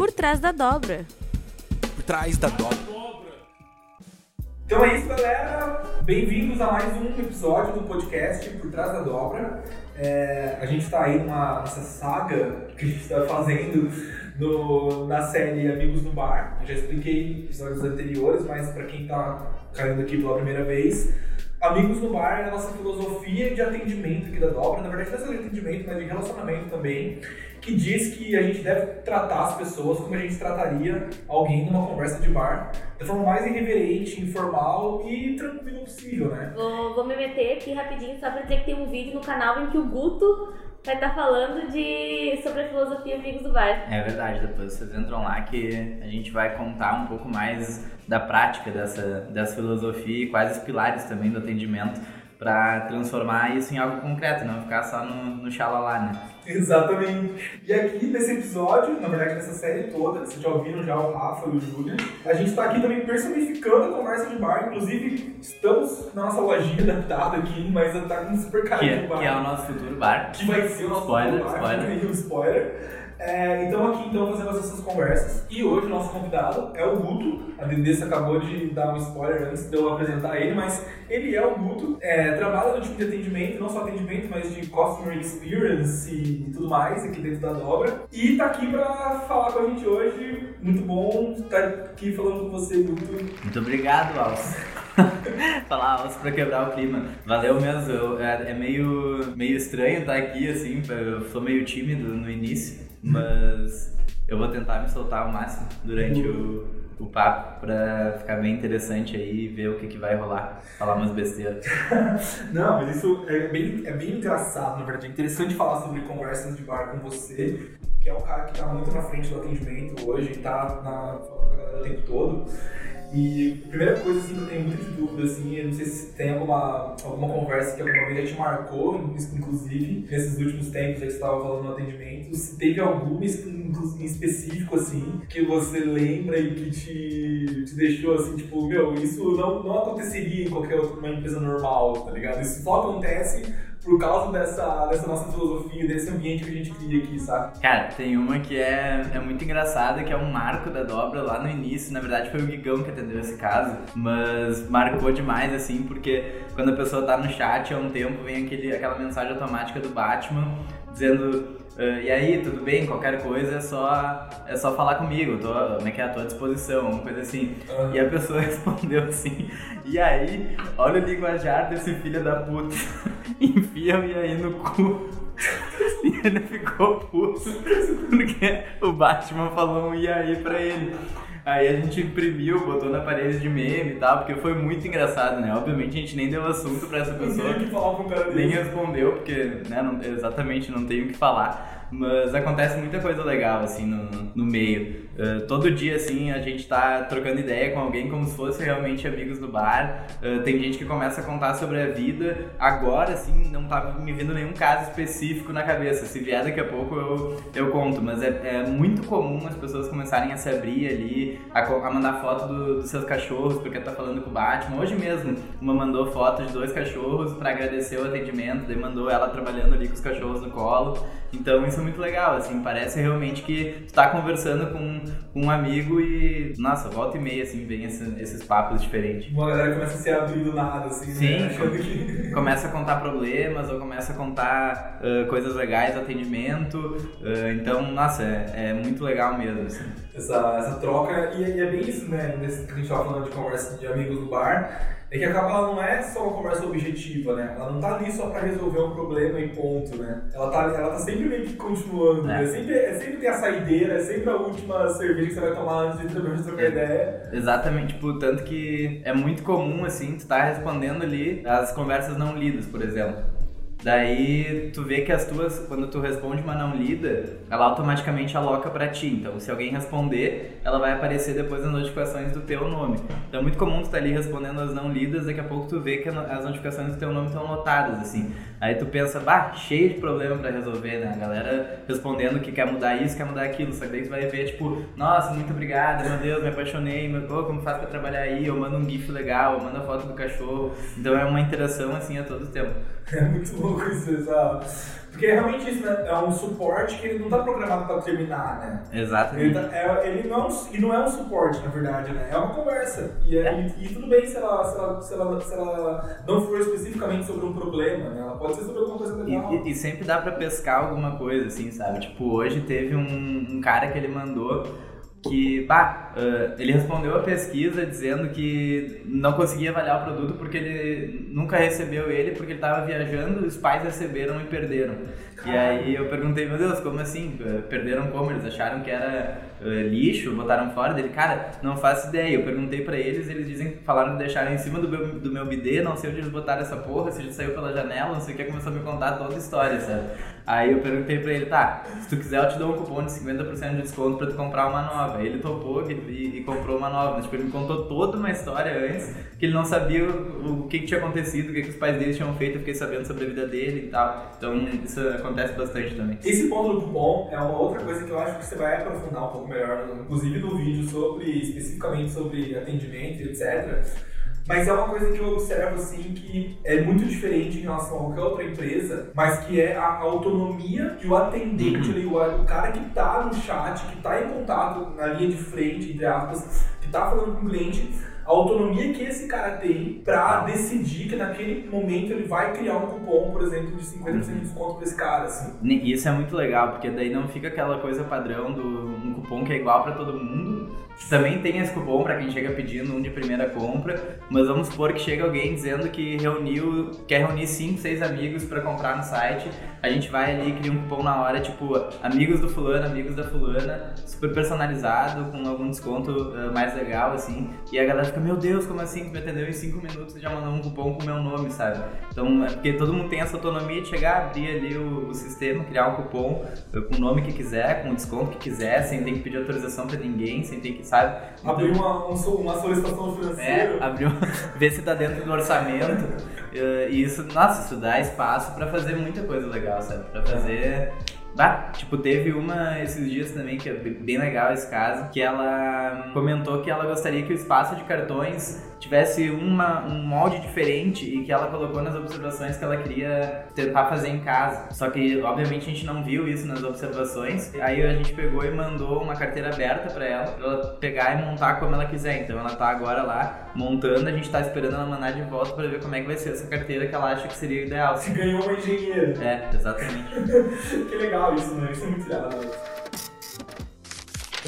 Por trás da dobra. Por trás da dobra. Então é isso, galera. Bem-vindos a mais um episódio do podcast Por Trás da Dobra. É, a gente está aí numa, nessa saga que a gente está fazendo no, na série Amigos no Bar. Eu já expliquei em episódios anteriores, mas para quem está caindo aqui pela primeira vez, Amigos no Bar é a nossa filosofia de atendimento aqui da Dobra. Na verdade, não é só de atendimento, mas de relacionamento também que diz que a gente deve tratar as pessoas como a gente trataria alguém numa conversa de bar, da forma mais irreverente, informal e tranquila possível, né? Vou, vou me meter aqui rapidinho só pra dizer que tem um vídeo no canal em que o Guto vai estar tá falando de, sobre a filosofia Amigos do Bar. É verdade, depois vocês entram lá que a gente vai contar um pouco mais da prática dessa, dessa filosofia e quais os pilares também do atendimento para transformar isso em algo concreto, não ficar só no, no xalalá, né? Exatamente. E aqui nesse episódio, na verdade nessa série toda, vocês já ouviram já o Rafa e o Júlia, a gente está aqui também personificando a conversa de bar, inclusive estamos na nossa lojinha adaptada aqui, mas tá com um super carinho que, de bar. Que é o nosso futuro bar. Que vai ser o nosso spoiler, futuro bar, spoiler. um spoiler. É, então aqui então fazendo essas conversas. E hoje o nosso convidado é o Guto. A Dendessa acabou de dar um spoiler antes de eu apresentar ele, mas ele é o Guto. É, trabalha no tipo de atendimento, não só atendimento, mas de customer experience e tudo mais aqui dentro da dobra. E tá aqui pra falar com a gente hoje. Muito bom estar aqui falando com você, Guto. Muito obrigado, Alce. falar alto pra quebrar o clima. Valeu mesmo. Eu, é, é, meio, meio estranho estar aqui, assim. Eu sou meio tímido no início, mas eu vou tentar me soltar ao máximo durante o, o papo pra ficar bem interessante aí e ver o que, que vai rolar. Falar umas besteiras. Não, mas isso é bem, é bem engraçado, na verdade. É interessante falar sobre conversas de bar com você, que é um cara que tá muito na frente do atendimento hoje, tá na, falando com a galera o tempo todo. E a primeira coisa assim, que eu tenho muita dúvida, assim, eu não sei se tem alguma, alguma conversa que alguma vez já te marcou, inclusive, nesses últimos tempos, já que você estava falando no atendimento, se teve alguma em específico, assim, que você lembra e que te, te deixou assim, tipo, meu, isso não, não aconteceria em qualquer outra empresa normal, tá ligado? Isso só acontece por causa dessa, dessa nossa filosofia, desse ambiente que a gente cria aqui, sabe? Cara, tem uma que é, é muito engraçada, que é um marco da dobra lá no início. Na verdade, foi o Gigão que atendeu esse caso, mas marcou demais, assim, porque quando a pessoa tá no chat há um tempo, vem aquele, aquela mensagem automática do Batman dizendo Uh, e aí, tudo bem? Qualquer coisa é só, é só falar comigo, tô, como é que é a tua disposição, uma coisa assim. Uhum. E a pessoa respondeu assim, e aí, olha o linguajar desse filho da puta, enfia-me aí no cu. E ele ficou puto, porque o Batman falou um e aí pra ele. Aí a gente imprimiu, botou na parede de meme e tal, porque foi muito engraçado, né? Obviamente a gente nem deu assunto pra essa pessoa. Nem respondeu, porque né, não, exatamente não tenho o que falar. Mas acontece muita coisa legal, assim, no, no meio. Uh, todo dia, assim, a gente tá trocando ideia com alguém como se fosse realmente amigos do bar. Uh, tem gente que começa a contar sobre a vida. Agora, assim, não tá me vindo nenhum caso específico na cabeça. Se vier daqui a pouco eu, eu conto. Mas é, é muito comum as pessoas começarem a se abrir ali, a, a mandar foto do, dos seus cachorros, porque tá falando com o Batman. Hoje mesmo, uma mandou foto de dois cachorros para agradecer o atendimento, daí mandou ela trabalhando ali com os cachorros no colo. Então isso muito legal, assim, parece realmente que tu tá conversando com, com um amigo e, nossa, volta e meia, assim, vem esse, esses papos diferentes. Uma galera começa a se abrir do nada, assim, né? Sim, né? que... começa a contar problemas ou começa a contar uh, coisas legais do atendimento, uh, então, nossa, é, é, muito legal mesmo, assim. Essa, essa troca, e, e é bem isso, né, nesse que a gente tava falando de conversa de amigos do bar, é que acaba ela não é só uma conversa objetiva, né? Ela não tá ali só pra resolver um problema e ponto, né? Ela tá, ela tá sempre meio que continuando, é. É, sempre, é sempre ter a saideira, é sempre a última cerveja que você vai tomar antes de trocar é. ideia. Exatamente, tipo, tanto que é muito comum, assim, tu tá respondendo ali as conversas não lidas, por exemplo. Daí tu vê que as tuas, quando tu responde uma não lida, ela automaticamente aloca para ti. Então, se alguém responder, ela vai aparecer depois nas notificações do teu nome. Então, é muito comum tu tá ali respondendo as não lidas, daqui a pouco tu vê que as notificações do teu nome estão lotadas, assim. Aí tu pensa, bah, cheio de problema para resolver, né? A galera respondendo que quer mudar isso, quer mudar aquilo. Que daí tu vai ver, tipo, nossa, muito obrigada, meu Deus, me apaixonei, meu, oh, como faz pra trabalhar aí? Eu mando um gif legal, eu mando a foto do cachorro. Então, é uma interação, assim, a todo tempo. É muito bom pouco isso, exato. Porque realmente isso né, é um suporte que ele não está programado para terminar, né? Exatamente. Ele, tá, é, ele não, é e não é um suporte, na verdade, né? É uma conversa. E, é- e- e tudo bem se ela, se, ela, se, ela, se ela não for especificamente sobre um problema, né? Ela pode ser sobre alguma coisa legal. e- e sempre dá pra pescar alguma coisa, assim, sabe? Tipo, hoje teve um, um cara que ele mandou que, bah, ah, ele respondeu a pesquisa dizendo que não conseguia avaliar o produto porque ele nunca recebeu ele, porque ele tava viajando, os pais receberam e perderam. E aí eu perguntei, meu Deus, como assim? Ah, Perderam como? Eles acharam que era lixo, botaram fora dele? Cara, não faço ideia. Eu perguntei pra eles, eles dizem, falaram que deixaram em cima do meu, do meu bidê, não sei onde eles botaram essa porra, se ele saiu pela janela, não sei o que, começou a me contar toda a história, sabe? Aí eu perguntei pra ele, tá, se tu quiser eu te dou um cupom de 50% de desconto pra tu comprar uma nova. Ele topou e, e comprou uma nova. Mas, tipo, ele me contou toda uma história antes, que ele não sabia o, o que, que tinha acontecido, o que, que os pais dele tinham feito, eu fiquei sabendo sobre a vida dele e tal. Então isso acontece bastante também. Esse ponto do cupom é uma outra coisa que eu acho que você vai aprofundar um pouco melhor, inclusive no vídeo sobre, especificamente sobre atendimento, etc. Mas é uma coisa que eu observo assim que é muito diferente em relação a qualquer outra empresa, mas que é a autonomia que o atendente, ali, o, o cara que tá no chat, que tá em contato na linha de frente, entre aspas, que tá falando com o cliente, a autonomia que esse cara tem pra decidir que naquele momento ele vai criar um cupom, por exemplo, de 50% de desconto pra esse cara, assim. E isso é muito legal, porque daí não fica aquela coisa padrão do um cupom que é igual pra todo mundo. Também tem esse cupom pra quem chega pedindo um de primeira compra, mas vamos supor que chega alguém dizendo que reuniu, quer reunir 5, 6 amigos pra comprar no site. A gente vai ali e cria um cupom na hora, tipo, amigos do fulano, amigos da fulana, super personalizado, com algum desconto eh, mais legal, assim. E a galera fica, meu Deus, como assim? Tu me atendeu em 5 minutos e já mandou um cupom com o meu nome, sabe? Então, é porque todo mundo tem essa autonomia de chegar, abrir ali o, o sistema, criar um cupom eh, com o nome que quiser, com o desconto que quiser, sem ter que pedir autorização pra ninguém, sem ter que, sabe? Então, Abrir uma, um uma solicitação financeira. é, abriu, ver se tá dentro do orçamento. eh, E isso, nossa, isso dá espaço pra fazer muita coisa legal, sabe? Pra fazer. Bah, tipo, teve uma esses dias também, que é be- bem legal esse caso, que ela comentou que ela gostaria que o espaço de cartões tivesse uma, um molde diferente e que ela colocou nas observações que ela queria tentar fazer em casa. Só que, obviamente, a gente não viu isso nas observações. Aí a gente pegou e mandou uma carteira aberta pra ela, pra ela pegar e montar como ela quiser. Então ela tá agora lá montando, a gente tá esperando ela mandar de volta pra ver como é que vai ser essa carteira que ela acha que seria ideal. Se ganhou uma engenheira. É, exatamente. que legal isso, né? Isso é muito irado.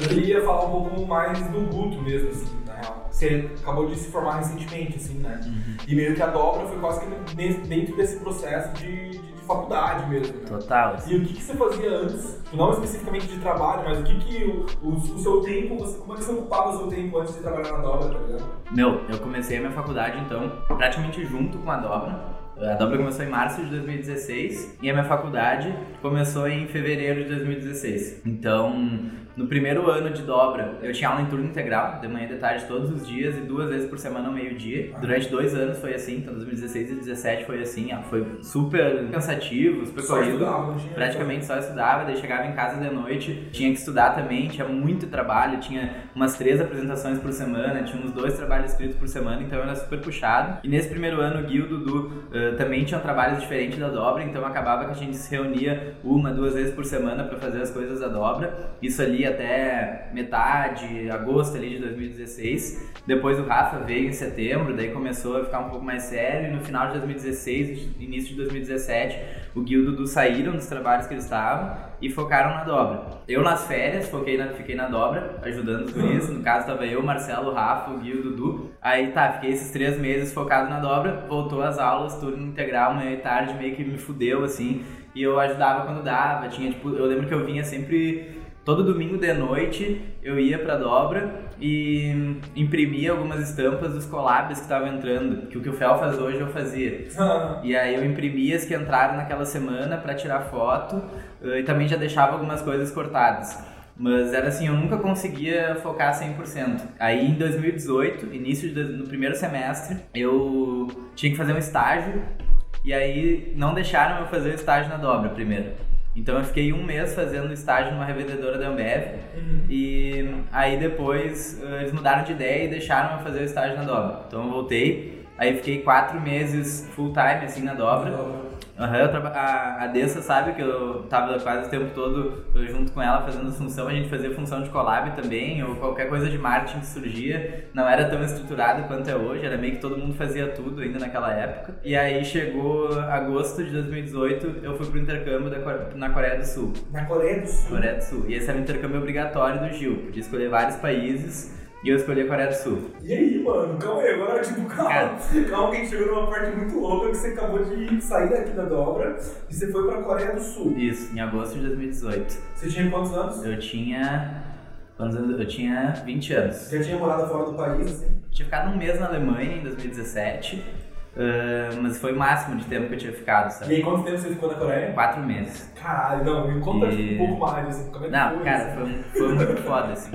Eu queria falar um pouco mais do Guto mesmo, assim, na real. Você acabou de se formar recentemente, assim, né? E meio que a dobra foi quase que dentro desse processo de, de- de faculdade mesmo, né? Total. assim. E o que, que você fazia antes? Não especificamente de trabalho, mas o que que o, o, o seu tempo, você, como é que você ocupava o seu tempo antes de trabalhar na dobra, tá ligado? Meu, eu comecei a minha faculdade então praticamente junto com a dobra. A dobra começou em março de 2016 e a minha faculdade começou em fevereiro de 2016. Então, no primeiro ano de dobra, eu tinha aula em turno integral, de manhã e de tarde todos os dias e duas vezes por semana ao meio-dia. Durante dois anos foi assim, então 2016 e 2017 foi assim, ó, foi super cansativo, super Só corrido. estudava. Praticamente só estudava, daí chegava em casa de noite, tinha que estudar também, tinha muito trabalho, tinha umas três apresentações por semana, tinha uns dois trabalhos escritos por semana, então era super puxado. E nesse primeiro ano, o Gui e o Dudu eh, também tinham trabalhos diferentes da dobra, então acabava que a gente se reunia uma, duas vezes por semana para fazer as coisas da dobra. Isso ali até metade, agosto ali de 2016. Depois o Rafa veio em setembro, daí começou a ficar um pouco mais sério, e no final de 2016, início de 2017, o Gui e o Dudu saíram dos trabalhos que eles estavam e focaram na dobra. Eu nas férias, foquei na, fiquei na dobra, ajudando os guris. No caso, tava eu, Marcelo, o Rafa, o Gui e o Dudu. Aí tá, fiquei esses três meses focado na dobra, voltou às aulas, turno integral, manhã e tarde, meio que me fudeu, assim. E eu ajudava quando dava, tinha, tipo, eu lembro que eu vinha sempre... Todo domingo de noite eu ia pra dobra e imprimia algumas estampas dos collabs que estavam entrando, que o que o Fel faz hoje eu fazia. E aí eu imprimia as que entraram naquela semana pra tirar foto eh, e também já deixava algumas coisas cortadas. Mas era assim, eu nunca conseguia focar 100%. Aí em 2018, início de, no primeiro semestre, eu tinha que fazer um estágio e aí não deixaram eu fazer o estágio na dobra primeiro. Então eu fiquei um mês fazendo estágio numa revendedora da Ambev e aí depois eh, eles mudaram de ideia e deixaram eu fazer o estágio na dobra. Então eu voltei, aí fiquei quatro meses full time assim na dobra. Aham, traba- a, a Dessa sabe que eu tava quase o tempo todo junto com ela fazendo função, a gente fazia função de collab também, ou qualquer coisa de marketing que surgia, não era tão estruturado quanto é hoje, era meio que todo mundo fazia tudo ainda naquela época. E aí chegou agosto de 2018, eu fui pro intercâmbio da na Coreia do Sul. Na Coreia do Sul. Coreia do Sul. E esse era o intercâmbio obrigatório do Gil, podia escolher vários países e eu escolhi a Coreia do Sul. E aí, mano? Calma aí, agora, tipo, calma. Cara. Calma que a gente chegou numa parte muito louca que você acabou de sair daqui da dobra e você foi pra Coreia do Sul. Isso, em agosto de 2018. Você tinha quantos anos? Eu tinha. Quantos anos? Eu tinha 20 anos. Já tinha morado fora do país, assim? Tinha ficado um mês na Alemanha em 2017, ah, mas foi o máximo de tempo que eu tinha ficado, E sabe? aí, quanto tempo você ficou na Coreia? Quatro meses. Caralho, não, me conta E- tipo, um pouco mais, assim, como é que Não, foi? cara, assim? foi, foi muito foda, assim.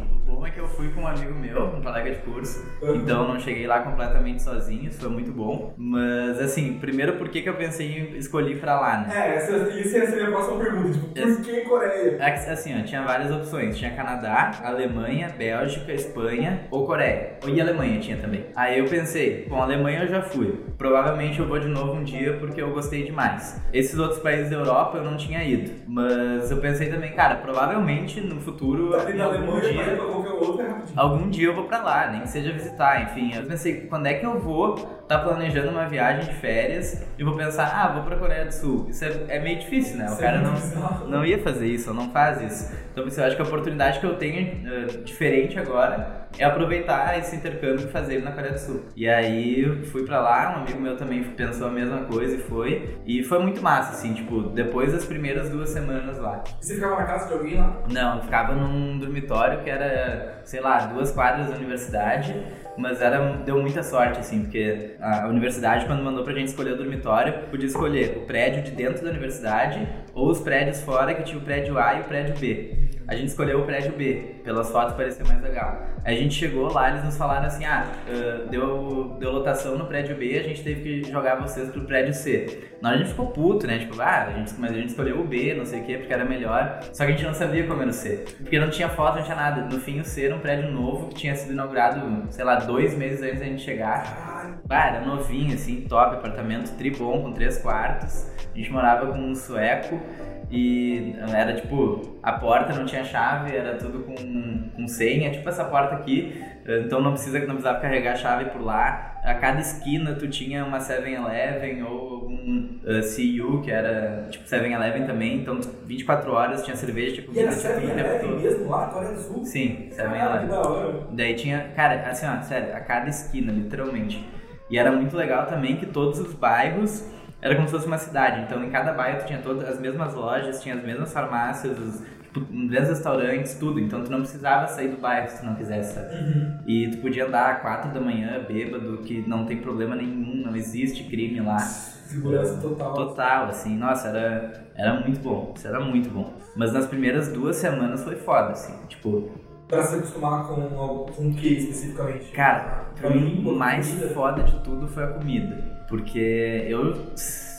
É que eu fui com um amigo meu, um colega de curso, Uhum. então não cheguei lá completamente sozinho, isso foi muito bom. Mas, assim, primeiro, por que, que eu pensei em escolher ir pra lá, né? É, essa, isso ia ser a próxima pergunta, tipo, por que Coreia? É assim, ó, tinha várias opções. Tinha Canadá, Alemanha, Bélgica, Espanha ou Coreia. E Alemanha tinha também. Aí eu pensei, bom, Alemanha eu já fui. Provavelmente eu vou de novo um dia porque eu gostei demais. Esses outros países da Europa eu não tinha ido. Mas eu pensei também, cara, provavelmente no futuro, Tá em algum dia, é algum dia eu vou pra lá, nem que seja visitar, enfim. Eu pensei, quando é que eu vou tá planejando uma viagem de férias e vou pensar, ah, vou pra Coreia do Sul. Isso é, é meio difícil, né? O Isso é cara não, não ia fazer isso, não faz isso. Então assim, eu acho que a oportunidade que eu tenho eh, diferente agora é aproveitar esse intercâmbio e fazer ele na Coreia do Sul. E aí eu fui pra lá, um amigo meu também pensou a mesma coisa e foi. E foi muito massa, assim, tipo, depois das primeiras duas semanas lá. E você ficava na casa de alguém lá? Não, eu ficava num dormitório que era, sei lá, duas quadras da universidade, mas era, deu muita sorte, assim, porque a universidade, quando mandou pra gente escolher o dormitório, podia escolher o prédio de dentro da universidade ou os prédios fora, que tinha o prédio A e o prédio B. A gente escolheu o prédio B, pelas fotos parecia mais legal. A gente chegou lá, eles nos falaram assim, ah, deu, deu lotação no prédio B, a gente teve que jogar vocês pro prédio C. Na hora a gente ficou puto, né? Tipo, ah, a gente, mas a gente escolheu o B, não sei o que, porque era melhor. Só que a gente não sabia como era o C. Porque não tinha foto, não tinha nada. No fim, o C era um prédio novo que tinha sido inaugurado, sei lá, dois meses antes da gente chegar. Ah, era novinho, assim, top, apartamento tribom, com três quartos. A gente morava com um sueco e era tipo, a porta não tinha chave, era tudo com, com senha, tipo essa porta aqui. Então não precisa não precisava carregar a chave por lá. A cada esquina tu tinha uma 7-Eleven ou algum uh, CU, que era tipo 7-Eleven também. Então 24 horas tinha cerveja, tinha E era comida, tinha tudo o tempo 7-Eleven todo. mesmo lá, Coreia do Sul? Sim, Caralho, 7-Eleven. que da hora. Daí tinha, cara, assim, ó, sério, a cada esquina, literalmente. E era muito legal também que todos os bairros era como se fosse uma cidade. Então, em cada bairro tu tinha todas as mesmas lojas, tinha as mesmas farmácias, os, tipo, os mesmos restaurantes, tudo. Então, tu não precisava sair do bairro se tu não quisesse, sabe? Uhum. E tu podia andar às quatro da manhã bêbado, que não tem problema nenhum, não existe crime lá. Segurança total. Total, assim, nossa, era, era muito bom, isso era muito bom. Mas nas primeiras duas semanas foi foda, assim, tipo, Pra se acostumar com, com o que especificamente? Cara, pra mim, o mais comida? foda de tudo foi a comida. Porque eu,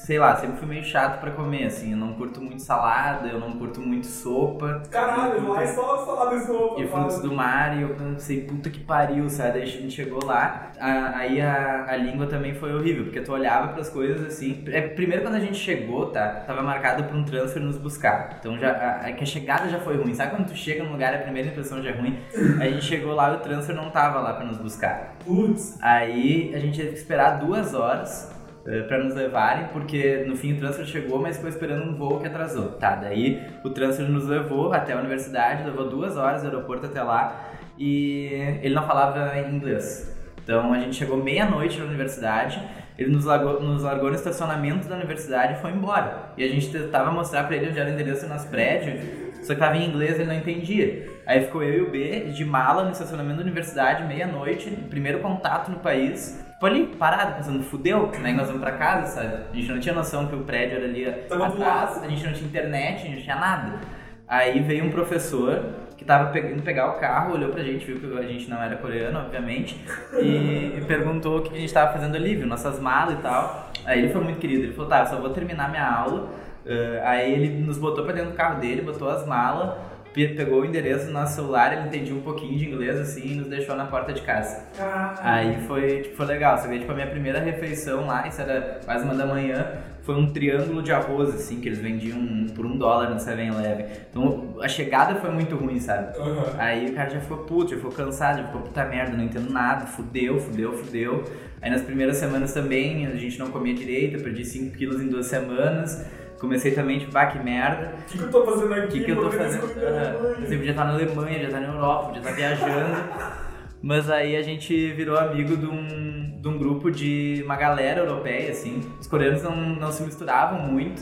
sei lá, sempre fui meio chato pra comer, assim. Eu não curto muito salada, eu não curto muito sopa. Caralho, eu mais só falar desse sopa. E frutos do mar, e eu pensei, puta que pariu, sabe? Daí a gente chegou lá, a- aí a, a língua também foi horrível, porque tu olhava pras coisas assim. É, primeiro, quando a gente chegou, tá? Tava marcado pra um transfer nos buscar. Então já, a, a, chegada já foi ruim. Sabe quando tu chega num lugar e a primeira impressão já é ruim? A gente chegou lá e o transfer não tava lá pra nos buscar. Putz. Aí a gente teve que esperar duas horas eh, pra nos levarem, porque no fim o transfer chegou, mas ficou esperando um voo que atrasou. Tá, daí o transfer nos levou até a universidade, levou duas horas do aeroporto até lá e ele não falava inglês. Então a gente chegou meia-noite na universidade, ele nos largou, nos largou no estacionamento da universidade e foi embora. E a gente tentava mostrar pra ele onde era o endereço do nosso prédio, só que tava em inglês ele não entendia. Aí ficou eu e o B de mala no estacionamento da universidade, meia-noite, primeiro contato no país. Tipo ali, parado, pensando, fudeu, né? Nós vamos pra casa, sabe? A gente não tinha noção que o prédio era ali Tava atrás, a gente não tinha internet, a gente não tinha nada. Aí veio um professor que tava indo pegar o carro, olhou pra gente, viu que a gente não era coreano, obviamente, e, perguntou o que a gente tava fazendo ali, viu nossas malas e tal. Aí ele foi muito querido, ele falou, tá, eu só vou terminar minha aula. Eh, aí ele nos botou pra dentro do carro dele, botou as malas, pegou o endereço do nosso celular, ele entendia um pouquinho de inglês assim e nos deixou na porta de casa. Caralho. Aí foi, tipo, foi legal, só que tipo, a minha primeira refeição lá, isso era quase uma da manhã, foi um triângulo de arroz, assim, que eles vendiam por um dólar no 7-Eleven. Então a chegada foi muito ruim, sabe? Uhum. Aí o cara já ficou puto, já ficou cansado, já ficou puta merda, não entendo nada, fudeu, fudeu, fudeu. Aí nas primeiras semanas também a gente não comia direito, eu perdi 5 quilos em duas semanas. Comecei também, tipo, ah, que merda. O que, que eu tô fazendo aqui? O que, que eu tô fazendo? Aham. Você podia estar na Alemanha, já estar na Europa, podia estar viajando. Mas aí a gente virou amigo de um, de um grupo de uma galera europeia, assim. Os coreanos não, não se misturavam muito.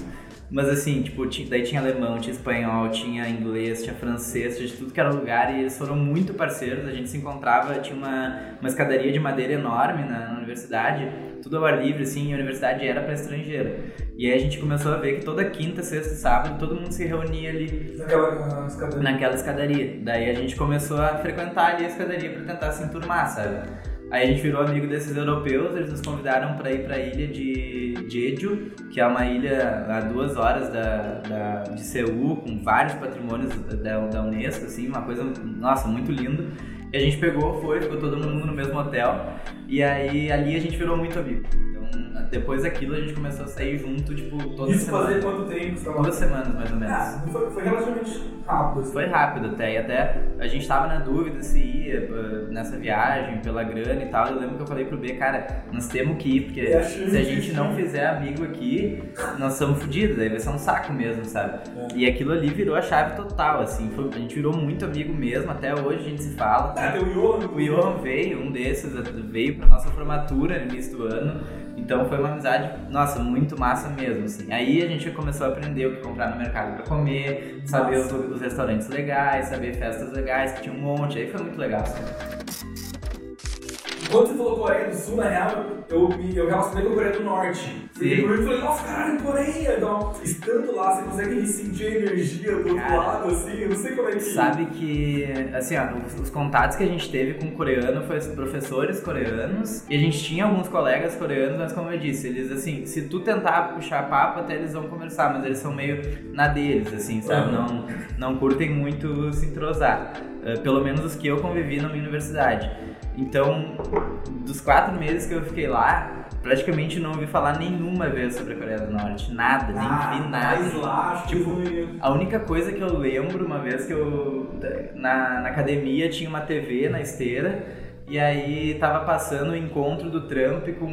Mas assim, tipo, ti- daí tinha alemão, tinha espanhol, tinha inglês, tinha francês, tinha de tudo que era lugar e eles foram muito parceiros. A gente se encontrava, tinha uma, uma escadaria de madeira enorme na, na universidade, tudo ao ar livre, assim, e a universidade era para estrangeiro. E aí a gente começou a ver que toda quinta, sexta e sábado todo mundo se reunia ali Naquela escadaria. naquela escadaria. Daí a gente começou a frequentar ali a escadaria pra tentar se enturmar, sabe? Aí a gente virou amigo desses europeus, eles nos convidaram pra ir pra ilha de Jeju, que é uma ilha a duas horas da, da- de Seul, com vários patrimônios da, da Unesco, assim, uma coisa, nossa, muito lindo. E a gente pegou, foi, ficou todo mundo no mesmo hotel, e aí ali a gente virou muito amigo. Depois daquilo a gente começou a sair junto, tipo, toda Isso semana. fazer quanto tempo? Duas semanas, mais ou menos. Ah, foi, foi relativamente rápido. assim. Foi rápido até, e até a gente tava na dúvida se ia eh, nessa viagem, pela grana e tal. Eu lembro que eu falei pro B, cara, nós temos que ir, porque É se a gente não fizer amigo aqui, nós estamos fodidos, aí vai ser um saco mesmo, sabe? É. E aquilo ali virou a chave total, assim, foi- a gente virou muito amigo mesmo, até hoje a gente se fala. Tem o Johan. O Johan veio, um desses veio pra nossa formatura no início do ano. Então foi uma amizade, nossa, muito massa mesmo, assim. Aí a gente começou a aprender o que comprar no mercado pra comer, saber os, os restaurantes legais, saber festas legais, que tinha um monte. Aí foi muito legal, assim. Quando você falou Coreia do Sul, na real, eu, eu relacionei com a Coreia do Norte. Porque Sim. eu falei, nossa, caralho, Coreia! Então, estando lá, você consegue sentir a energia do outro Cara, lado, assim, eu não sei como é que... Sabe que, assim, ó, os, os contatos que a gente teve com coreano foi os professores coreanos e a gente tinha alguns colegas coreanos, mas como eu disse, eles, assim, se tu tentar puxar papo, até eles vão conversar, mas eles são meio na deles, assim, sabe? Uhum. Não, não curtem muito se entrosar. Eh, pelo menos os que eu convivi na minha universidade. Então, dos quatro meses que eu fiquei lá, praticamente não ouvi falar nenhuma vez sobre a Coreia do Norte. Nada, nem ah, vi nada. Mas lá, Tipo, A única coisa que eu lembro, uma vez que eu. Na, na academia tinha uma TV na esteira. E aí tava passando o encontro do Trump com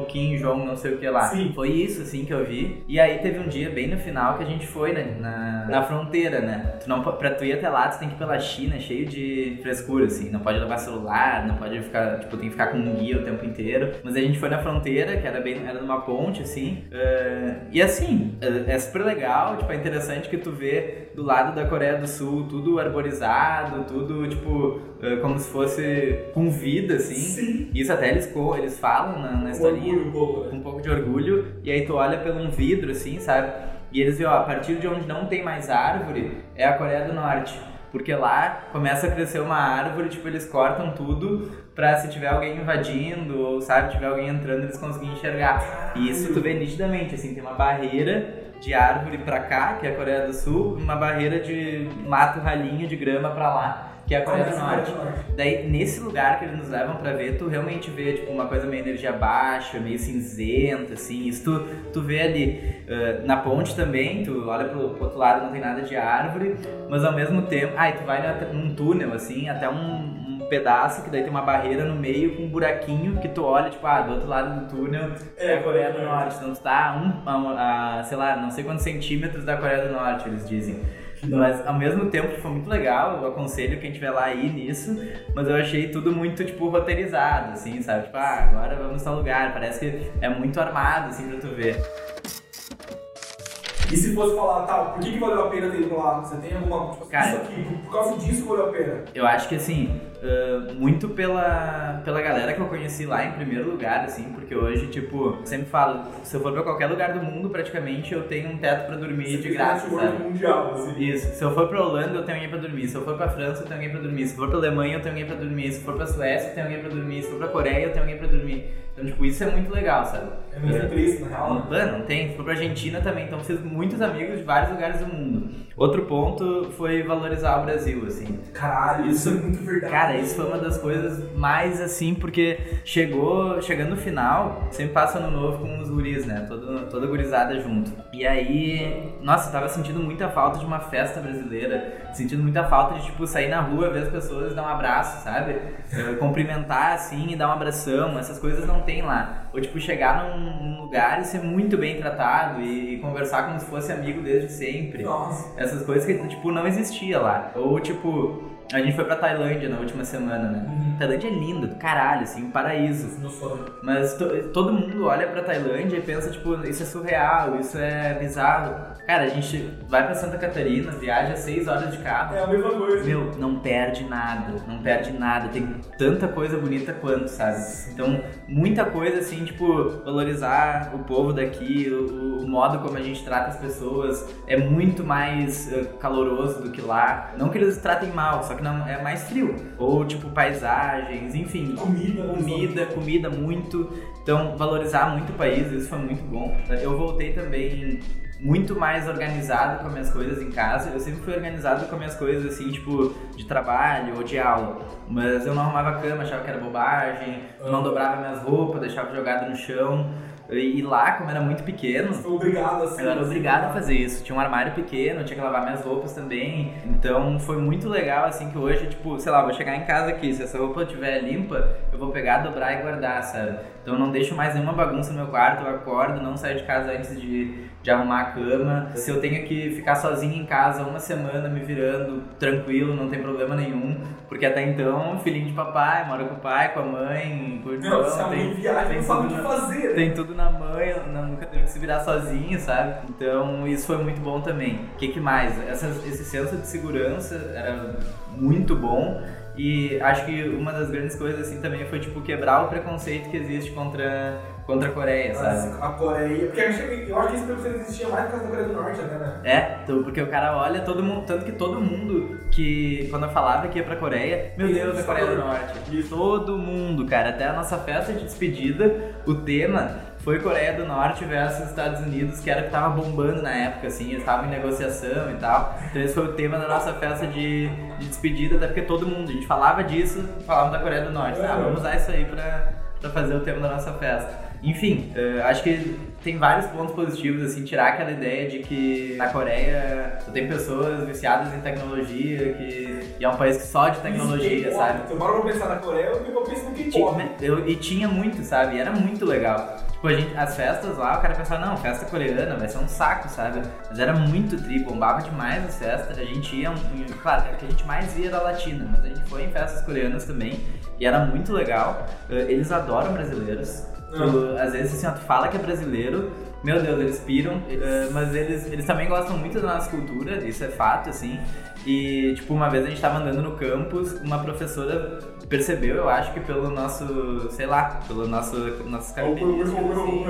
o Kim Jong, não sei o que lá. Sim. Foi isso, assim, que eu vi. E aí teve um dia bem no final que a gente foi né, na, na fronteira, né? Tu não, pra tu ir até lá, tu tem que ir pela China, cheio de frescura, assim. Não pode levar celular, não pode ficar, tipo, tem que ficar com um guia o tempo inteiro. Mas a gente foi na fronteira, que era bem, era numa ponte, assim. eh, e assim, é, é super legal, tipo, é interessante que tu vê do lado da Coreia do Sul tudo arborizado, tudo, tipo, como se fosse com vida, assim. Sim. Isso até eles, eles falam na, na Com historinha orgulho um pouco, né? um pouco de orgulho, e aí tu olha pelo um vidro, assim, sabe? E eles veem, ó, a partir de onde não tem mais árvore, é a Coreia do Norte. Porque lá começa a crescer uma árvore, tipo, eles cortam tudo pra se tiver alguém invadindo, ou sabe, tiver alguém entrando, eles conseguirem enxergar. E isso tu vê nitidamente, assim, tem uma barreira de árvore pra cá, que é a Coreia do Sul, e uma barreira de mato ralinho de grama pra lá, que é a Coreia do Norte. Daí, nesse lugar que eles nos levam pra ver, tu realmente vê, tipo, uma coisa meio energia baixa, meio cinzenta, assim. Isso tu, tu vê ali. ah, na ponte também, tu olha pro, pro outro lado, não tem nada de árvore, mas ao mesmo tempo... Ah, e tu vai na- num túnel, assim, até um, um pedaço, que daí tem uma barreira no meio com um buraquinho, que tu olha, tipo, ah, do outro lado do túnel é a Coreia do Norte. Então tu tá a, um, a, a, sei lá, não sei quantos centímetros da Coreia do Norte, eles dizem. Mas ao mesmo tempo foi muito legal, eu aconselho quem estiver lá a ir nisso, mas eu achei tudo muito, tipo, roteirizado, assim, sabe? Tipo, ah, agora vamos tal lugar, parece que é muito armado, assim, pra tu ver. E se fosse falar, tá, por que, que valeu a pena ter ido lá? Você tem alguma. Tipo, Cara. isso aqui, por causa disso valeu a pena. Eu acho que, assim, ah, muito pela, pela galera que eu conheci lá em primeiro lugar, assim, porque hoje, tipo, eu sempre falo, se eu for pra qualquer lugar do mundo, praticamente, eu tenho um teto pra dormir Você de graça, sabe? mundial, assim. Isso. Se eu for pra Holanda, eu tenho alguém pra dormir. Se eu for pra França, eu tenho alguém pra dormir. Se eu for pra Alemanha, eu tenho alguém pra dormir. Se eu for pra Suécia, eu tenho alguém pra dormir. Se eu for pra Coreia, eu tenho alguém pra dormir. Então, tipo, isso é muito legal, sabe? É muito triste, na real. Não, mano, não tem. Se for pra Argentina também, então fiz muitos amigos de vários lugares do mundo. Outro ponto foi valorizar o Brasil, assim. Caralho, isso é muito verdade. Cara, Cara, isso foi uma das coisas mais assim, porque chegou, chegando no final, sempre passa ano novo com os guris, né? Todo, toda gurizada junto. E aí, nossa, eu tava sentindo muita falta de uma festa brasileira, sentindo muita falta de, tipo, sair na rua, ver as pessoas e dar um abraço, sabe? Eh, Cumprimentar, assim, e dar um abração, essas coisas não tem lá. Ou, tipo, chegar num, num lugar e ser muito bem tratado e, conversar como se fosse amigo desde sempre. Nossa. Essas coisas que, tipo, não existia lá. Ou, tipo, a gente foi pra Tailândia na última semana, né? Uhum. Tailândia é linda, do caralho, assim, um paraíso. No sonho. Mas to- todo mundo olha pra Tailândia e pensa, tipo, isso é surreal, isso é bizarro. Cara, a gente vai pra Santa Catarina, viaja seis horas de carro. É a mesma coisa. Meu, não perde nada, não perde nada. Tem tanta coisa bonita quanto, sabe? Então, muita coisa assim, tipo, valorizar o povo daqui, o, o modo como a gente trata as pessoas é muito mais eh, caloroso do que lá. Não que eles tratem mal, só que não é mais frio. Ou tipo paisagens, enfim, Comida. comida, comida muito. Então, valorizar muito o país, isso foi muito bom. Eu voltei também muito mais organizado com as minhas coisas em casa. Eu sempre fui organizado com as minhas coisas, assim, tipo, de trabalho ou de aula. Mas eu não arrumava a cama, achava que era bobagem, não dobrava minhas roupas, deixava jogado no chão. E lá, como era muito pequeno, obrigado assim. eu era obrigado a fazer isso. Tinha um armário pequeno, tinha que lavar minhas roupas também. Então foi muito legal, assim, que hoje, tipo, sei lá, vou chegar em casa aqui, se essa roupa estiver limpa, eu vou pegar, dobrar e guardar, sabe? Então eu não deixo mais nenhuma bagunça no meu quarto, eu acordo, não saio de casa antes de, de arrumar a cama. Se eu tenho que ficar sozinho em casa uma semana me virando tranquilo, não tem problema nenhum. Porque até então, filhinho de papai, mora com o pai, com a mãe, Não, curtidão, se a mãe tem, viaja, tem não sabe o que fazer. tem tudo na mãe, não- nunca teve que se virar sozinho, sabe? Então isso foi muito bom também. O que, que mais? Essas- esse senso de segurança era muito bom. E acho que uma das grandes coisas assim também foi tipo quebrar o preconceito que existe contra, contra a Coreia, sabe? A Coreia. Porque eu acho que eu acho que esse preconceito existia mais por causa da Coreia do Norte, até, né? É, então, porque o cara olha todo mundo, tanto que todo mundo que quando eu falava que ia pra Coreia, meu Isso, Deus, a Coreia do Norte. Isso. Todo mundo, cara, até a nossa festa de despedida, o tema foi Coreia do Norte versus Estados Unidos, que era o que tava bombando na época, assim, eles estavam em negociação e tal. Então esse foi o tema da nossa festa de, de despedida, até porque todo mundo, a gente falava disso, falava da Coreia do Norte. Ah, vamos usar isso aí pra, pra fazer o tema da nossa festa. Enfim, eh, acho que tem vários pontos positivos, assim, tirar aquela ideia de que na Coreia só tem pessoas viciadas em tecnologia, que e é um país que só de tecnologia, Isso, sabe? Então, bora pra pensar na Coreia, eu eu penso no Tinha- K-pop. eu- e tinha muito, sabe? E era muito legal. Tipo, a gente, as festas lá, o cara pensava, não, festa coreana vai ser um saco, sabe? Mas era muito tri, bombava demais as festas. A gente ia, em- claro, a que a gente mais ia era latina, mas a gente foi em festas coreanas também. E era muito legal. Eh, Eles adoram brasileiros. Tu, às vezes, assim, ó, tu fala que é brasileiro, meu Deus, eles piram, eh, mas eles, eles também gostam muito da nossa cultura, isso é fato, assim. E, tipo, uma vez a gente tava andando no campus, uma professora percebeu, eu acho que pelo nosso, sei lá, pelo nosso, nossas características, assim.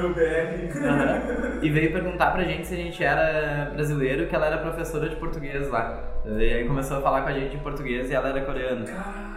E veio perguntar pra gente se a gente era brasileiro, que ela era professora de português lá. E aí começou a falar com a gente em português e ela era coreana. Legal.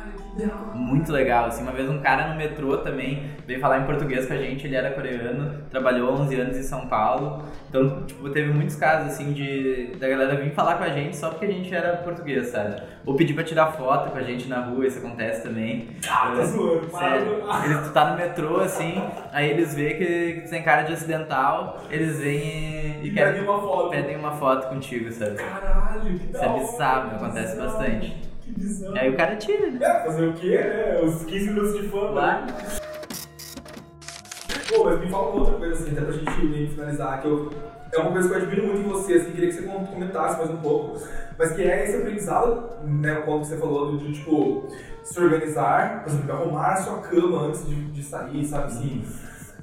Muito legal, assim, uma vez um cara no metrô também veio falar em português com a gente, ele era coreano, trabalhou 11 anos em São Paulo, então, tipo, teve muitos casos, assim, de da galera vir falar com a gente só porque a gente era português, sabe? Ou pedir pra tirar foto com a gente na rua, isso acontece também. Ah, tá zoando. Sério, eles, tu tá no metrô, assim, aí eles veem que, que tu tem cara de ocidental, eles vêm e, E e querem, pedem uma foto. pedem uma foto contigo, sabe? Caralho, que da Isso é bizarro, acontece bizarro, bastante. Que bizarro. Aí o cara tira, né? É, fazer o quê, né? Os 15 minutos de fama. Lá. Pô, mas me fala uma outra coisa, assim, até pra gente meio que finalizar, que eu, é uma coisa que eu admiro muito em você, assim, queria que você com- comentasse mais um pouco, mas que é esse aprendizado, né, como você falou, de, tipo, se organizar, por exemplo, arrumar a sua cama antes de, de sair, sabe, assim.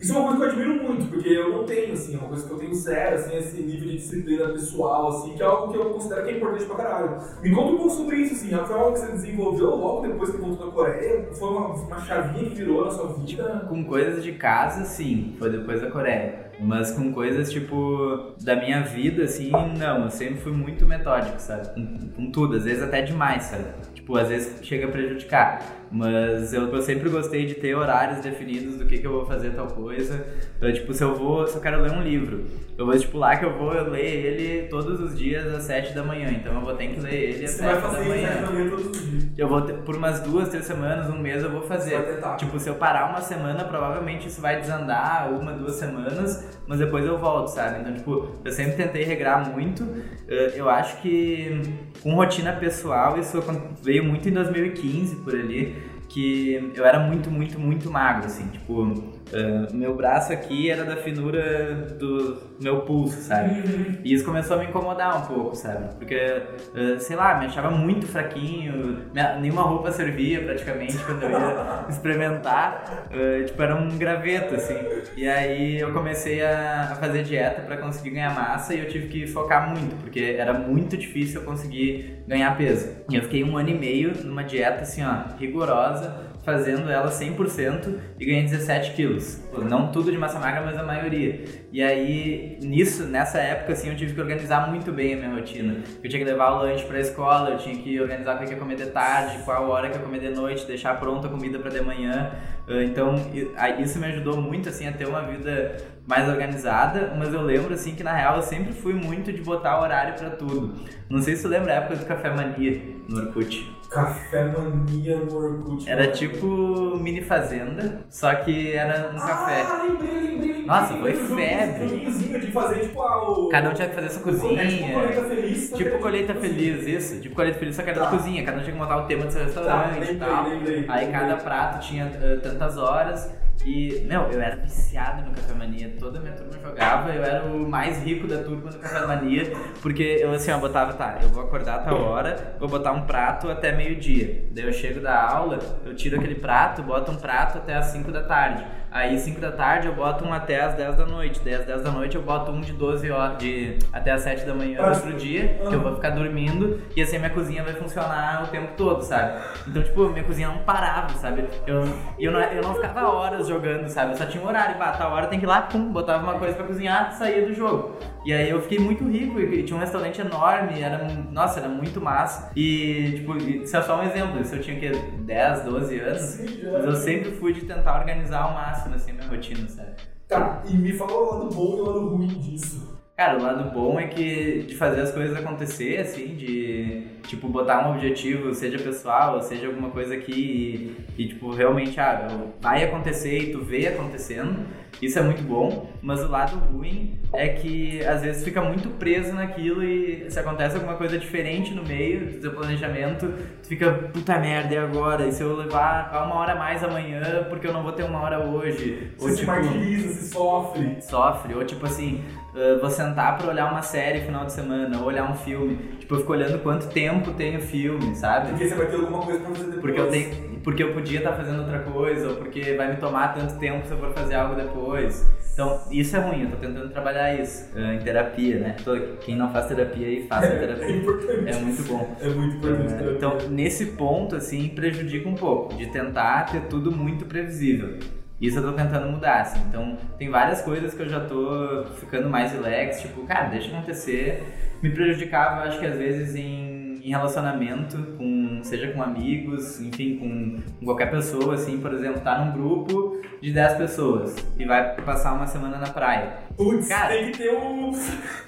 Isso é uma coisa que eu admiro muito, porque eu não tenho, assim, é uma coisa que eu tenho zero, assim, esse nível de disciplina pessoal, assim, que é algo que eu considero que é importante pra caralho. Me conta um pouco sobre isso, assim, foi algo que você desenvolveu logo depois que voltou da Coreia? Foi uma, uma chavinha que virou na sua vida? Com coisas de casa, sim, foi depois da Coreia. Mas com coisas tipo da minha vida, assim, não. Eu sempre fui muito metódico, sabe? Com, com tudo, às vezes até demais, sabe? Tipo, às vezes chega a prejudicar. Mas eu, eu sempre gostei de ter horários definidos do que, que eu vou fazer tal coisa. Eu, tipo, se eu vou, se eu quero ler um livro, eu vou estipular que eu vou ler ele todos os dias às 7 da manhã. Então eu vou ter que ler ele às Você 7 vai da fazer isso manhã. né, também todos os dias. Eu vou ter, por umas duas, três semanas, um mês eu vou fazer. Tipo, se eu parar uma semana, provavelmente isso vai desandar uma, duas semanas, mas depois eu volto, sabe? Então, tipo, eu sempre tentei regrar muito. Eh, Eu acho que com rotina pessoal isso veio muito em 2015 por ali, que eu era muito, muito, muito magro, assim, tipo, eh, meu braço aqui era da finura do meu pulso, sabe? E isso começou a me incomodar um pouco, sabe? Porque, eh, sei lá, me achava muito fraquinho, minha- nenhuma roupa servia praticamente quando eu ia experimentar. eh, tipo, era um graveto, assim. E aí eu comecei a a fazer dieta pra conseguir ganhar massa e eu tive que focar muito, porque era muito difícil eu conseguir ganhar peso. E eu fiquei um ano e meio numa dieta, assim, ó, rigorosa, fazendo ela 100% e ganhei 17 quilos. Não tudo de massa magra, mas a maioria. E aí, nisso, nessa época, assim, eu tive que organizar muito bem a minha rotina. Eu tinha que levar o lanche pra escola, eu tinha que organizar o que eu ia comer de tarde, qual hora que eu ia comer de noite, deixar pronta a comida pra de manhã. Ah, Então, isso me ajudou muito, assim, a ter uma vida mais organizada, mas eu lembro, assim, que na real eu sempre fui muito de botar horário pra tudo. Não sei se tu lembra a época do Café Mania no Orkut. Café mania no Orkut. Era tipo mini fazenda, só que era um café. Ah, lembrei, lembrei, lembrei. Nossa, foi febre. de fazer tipo o... Cada um tinha que fazer sua É tipo cozinha. colheita feliz. só que Tipo colheita cozinha. feliz, isso. Tipo colheita feliz, só que era Tá. cozinha. Cada um tinha que montar o tema do seu restaurante lembrei, e tal. Aí cada prato tinha eh, tantas horas. E, meu, eu era viciado no Café Mania. Toda a minha turma jogava. Eu era o mais rico da turma no Café Mania. Porque eu, assim, ó, botava, tá, eu vou acordar a hora, vou botar um prato até meio-dia. Daí eu chego da aula, eu tiro aquele prato, boto um prato até as 5 da tarde. Aí 5 da tarde eu boto um até as 10 da noite. Daí às 10 da noite eu boto um de 12 horas, de até as 7 da manhã do outro dia, que eu vou ficar dormindo. E assim a minha cozinha vai funcionar o tempo todo, sabe? Então, tipo, minha cozinha não parava, sabe? Eu, eu, não, eu não ficava horas jogando, sabe? Eu só tinha um horário, bah, tal hora tem que ir lá, pum, botava uma coisa pra cozinhar, saía do jogo. E aí eu fiquei muito rico e tinha um restaurante enorme, era, nossa, era muito massa. E, tipo, isso é só um exemplo, isso eu tinha que 10, 12 anos, mas eu sempre fui de tentar organizar ao máximo, assim, minha rotina, sabe? Tá, e me fala o lado bom e o lado ruim disso. Cara, o lado bom é que de fazer as coisas acontecer, assim, de tipo botar um objetivo, seja pessoal, seja alguma coisa aqui e, tipo realmente ah, vai acontecer e tu vê acontecendo, isso é muito bom. Mas o lado ruim é que às vezes fica muito preso naquilo e se acontece alguma coisa diferente no meio do teu planejamento, tu fica puta merda e agora? E se eu levar uma hora a mais amanhã porque eu não vou ter uma hora hoje? Você se martiriza, se sofre. sofre, ou tipo assim, uh, vou sentar pra olhar uma série final de semana, ou olhar um filme. Tipo, eu fico olhando quanto tempo tem o filme, sabe? Porque você vai ter alguma coisa pra fazer depois. Porque eu, tenho, porque eu podia estar fazendo outra coisa, ou porque vai me tomar tanto tempo se eu for fazer algo depois. Então, isso é ruim, eu tô tentando trabalhar isso uh, em terapia, né? Tô- quem não faz terapia aí, faça É terapia. importante. É muito bom. É muito importante. É, terapia. Então, nesse ponto, assim, prejudica um pouco, de tentar ter tudo muito previsível. Isso eu tô tentando mudar, assim. Então, tem várias coisas que eu já tô ficando mais relax, tipo, cara, deixa acontecer. Me prejudicava, acho que às vezes, em, em relacionamento, com, seja com amigos, enfim, com, qualquer pessoa, assim, por exemplo, tá num grupo de 10 pessoas e vai passar uma semana na praia. Putz, Cara. tem que ter um.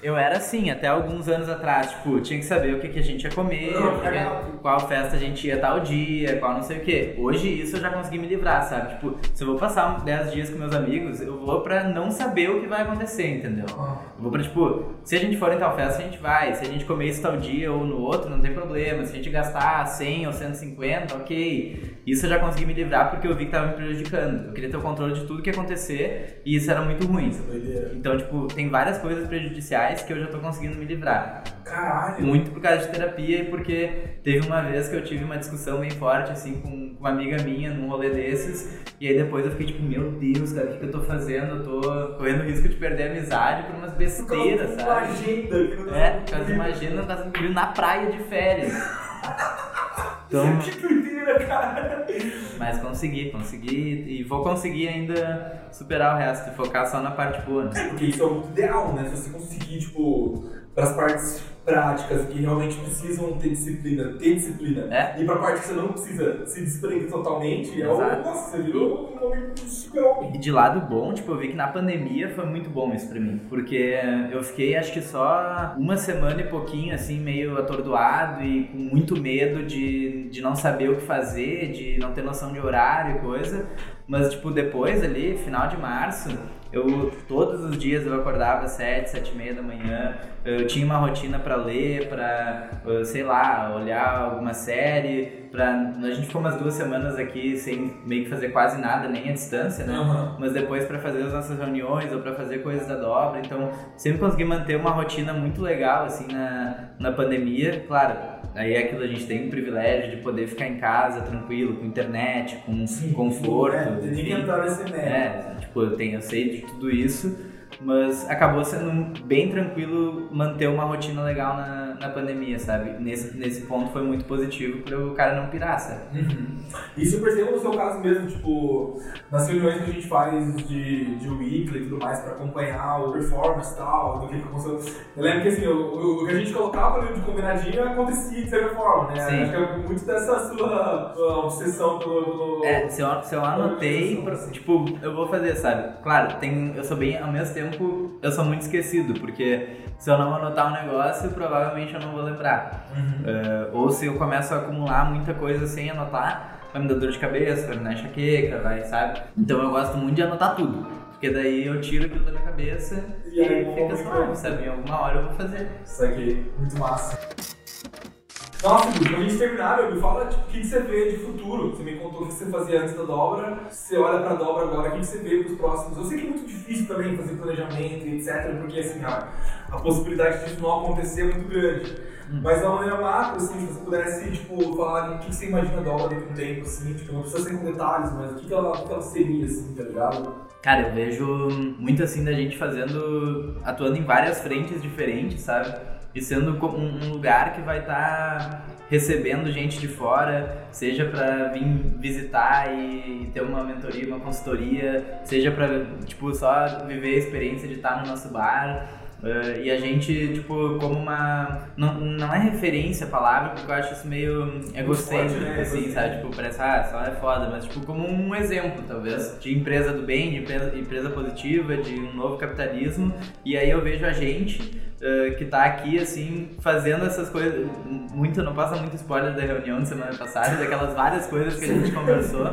Eu era assim, até alguns anos atrás, tipo, tinha que saber o que, que a gente ia comer, Não, que qual festa a gente ia tal dia, qual não sei o que. Hoje isso eu já consegui me livrar, sabe? Tipo, se eu vou passar 10 dias com meus amigos, eu vou pra não saber o que vai acontecer, entendeu? Ah, Eu vou pra, tipo, se a gente for em tal festa, a gente vai. Se a gente comer isso tal dia ou no outro, não tem problema. Se a gente gastar 100 ou 150, ok. Isso eu já consegui me livrar porque eu vi que tava me prejudicando. Eu queria ter o controle de tudo que acontecer e isso era muito ruim. Então, tipo, tem várias coisas prejudiciais que eu já tô conseguindo me livrar. Caralho. Muito por causa de terapia e porque teve uma vez que eu tive uma discussão bem forte, assim, com com uma amiga minha num rolê desses. E aí depois eu fiquei tipo, meu Deus, cara, o que, que eu tô fazendo? Eu tô correndo risco de perder a amizade por umas besteiras, Uma sabe? agenda que não tá É, por causa de uma agenda tá sendo na praia de férias. Então, doideira, cara. mas consegui, consegui e vou conseguir ainda superar o resto e focar só na parte boa, né? Porque isso é o ideal, né? Se você conseguir, tipo, para as partes práticas que realmente precisam ter disciplina, ter disciplina. É. E pra parte que você não precisa se desprender totalmente, é o. Nossa, você virou um super homem. E de lado bom, tipo, eu vi que na pandemia foi muito bom isso pra mim. Porque eu fiquei, acho que só uma semana e pouquinho, assim, meio atordoado e com muito medo de, de não saber o que fazer, de não ter noção de horário e coisa. Mas, tipo, depois ali, final de março, eu todos os dias eu acordava sete, sete e meia da manhã. Eu tinha uma rotina pra ler, pra, eh, sei lá, olhar alguma série. Pra... A gente ficou umas duas semanas aqui sem meio que fazer quase nada, nem à distância, né? Aham. mas depois para fazer as nossas reuniões ou para fazer coisas da dobra. Então, sempre consegui manter uma rotina muito legal assim na, na pandemia. Claro, aí é aquilo a gente tem o privilégio de poder ficar em casa tranquilo, com internet, com conforto. É, tem que entrar nesse mérito. É, tipo, eu tenho, sei de tudo isso, mas acabou sendo bem tranquilo manter uma rotina legal na, na pandemia, sabe? Nesse, nesse ponto foi muito positivo para o cara não pirar, sabe? Uhum. Isso eu percebo no seu caso mesmo, tipo, nas reuniões que a gente faz de, de weekly e tudo mais pra acompanhar o performance e tal, do que aconteceu. Eu lembro que assim, o, o- que a gente colocava ali de combinadinho acontecia de certa forma, né? Sim. Acho que é muito dessa sua, sua obsessão pelo. pelo... É, se eu, se eu anotei, assim. tipo, eu vou fazer, sabe? Claro, tem, eu sou bem, ao mesmo tempo, eu sou muito esquecido, porque se eu não anotar um negócio, provavelmente eu não vou lembrar. Uhum. Eh, ou se eu começo a acumular muita coisa sem anotar, vai me dar dor de cabeça, vai me dar enxaqueca, vai, sabe? Então eu gosto muito de anotar tudo. Porque daí eu tiro aquilo da minha cabeça E e, aí, fica ver. sabe? Em alguma hora eu vou fazer. Isso aqui, muito massa. Nossa, Edu, pra gente terminar, meu, me fala tipo, o que, que você vê de futuro. Você me contou o que você fazia antes da dobra, você olha pra dobra agora, o que, que você vê pros próximos. Eu sei que é muito difícil também fazer planejamento e etc, porque assim, a, a possibilidade disso não acontecer é muito grande. Mas de uma maneira macro, assim, se você pudesse tipo, falar o que, que você imagina da dobra daqui a um tempo, assim, tipo, não precisa ser com detalhes, mas o que, que, ela, o que ela seria, assim, tá ligado? Cara, eu vejo muito assim da gente fazendo, atuando em várias frentes diferentes, sabe? E sendo um lugar que vai estar recebendo gente de fora, seja pra vir visitar e ter uma mentoria, uma consultoria, seja pra, tipo, só viver a experiência de estar no nosso bar. Eh, e a gente, tipo, como uma. Não, não é referência a palavra, porque eu acho isso meio egocêntrico, né? assim, sabe? Tipo, parece, ah, só é foda, mas, tipo, como um exemplo, talvez, de empresa do bem, de empresa, empresa positiva, de um novo capitalismo. E aí eu vejo a gente eh, que tá aqui, assim, fazendo essas coisas. Muito, não passa muito spoiler da reunião de semana passada, daquelas várias coisas que a gente conversou,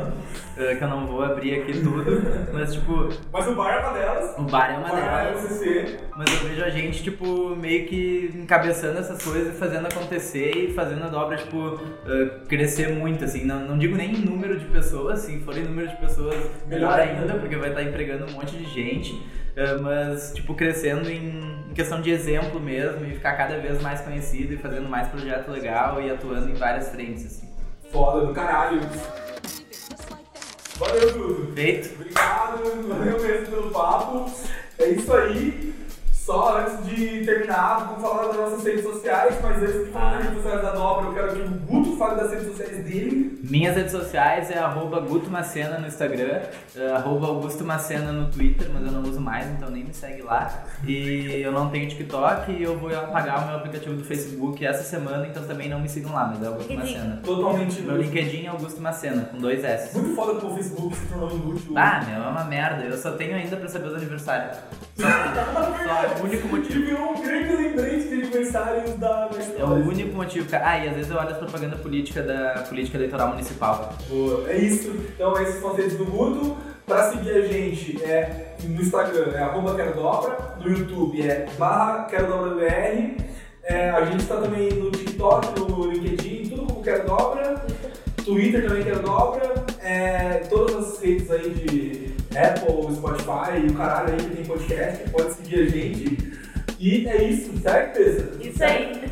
eh, que eu não vou abrir aqui tudo, mas, tipo, Mas o bar é uma delas. o bar é uma é delas. CC. Mas eu vejo a gente, tipo, meio que encabeçando essas coisas, fazendo acontecer e fazendo a dobra, tipo, eh, crescer muito, assim. Não, não digo nem em número de pessoas, se for em número de pessoas, melhor ainda, porque vai estar empregando um monte de gente. Eh, mas, tipo, crescendo em em questão de exemplo mesmo e ficar cada vez mais conhecido e fazendo mais projeto legal e atuando em várias frentes, assim. Foda do caralho. Valeu, Dudu. Feito? Obrigado, valeu mesmo pelo papo. É isso aí. Só antes de terminar, vamos falar das nossas redes sociais, mas antes de falar das redes sociais da Dobra, eu quero que o Guto fale das redes sociais dele. Minhas redes sociais é arroba Guto Macena no Instagram, é arroba Augusto Macena no Twitter, mas eu não uso mais, então nem me segue lá. E eu não tenho TikTok e eu vou apagar o meu aplicativo do Facebook essa semana, então também não me sigam lá, mas é Augusto LinkedIn. Macena. Totalmente Meu inútil. LinkedIn é Augusto Macena, com dois S. Muito foda como o Facebook se tornou inútil. Ah, meu, é uma merda, eu só tenho ainda pra saber os aniversários. Só, só é o único motivo. virou um grande lembrete de aniversários da, da história. É o único motivo, cara. Ah, e às vezes eu olho as propagandas política da política eleitoral municipal. Boa, É isso. Então, esses são redes do Guto. Pra seguir a gente é no Instagram é arroba quero dobra, no YouTube é barra quero dobra BR. É, a gente tá também no TikTok, no LinkedIn, tudo como quero dobra. Twitter também quero dobra. É, todas as redes aí de Apple, Spotify e o caralho aí que tem podcast, pode seguir a gente. E é isso, certo, Pesa? Isso aí.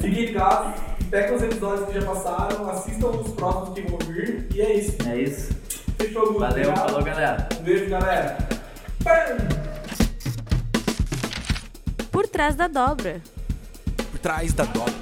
Fiquem ligados, peguem os episódios que já passaram, assistam os próximos que vão vir. E é isso. É isso. Fechou, Guto. Valeu, Obrigado. falou galera. Um beijo, galera. Bam! Por trás da dobra. Por trás da dobra.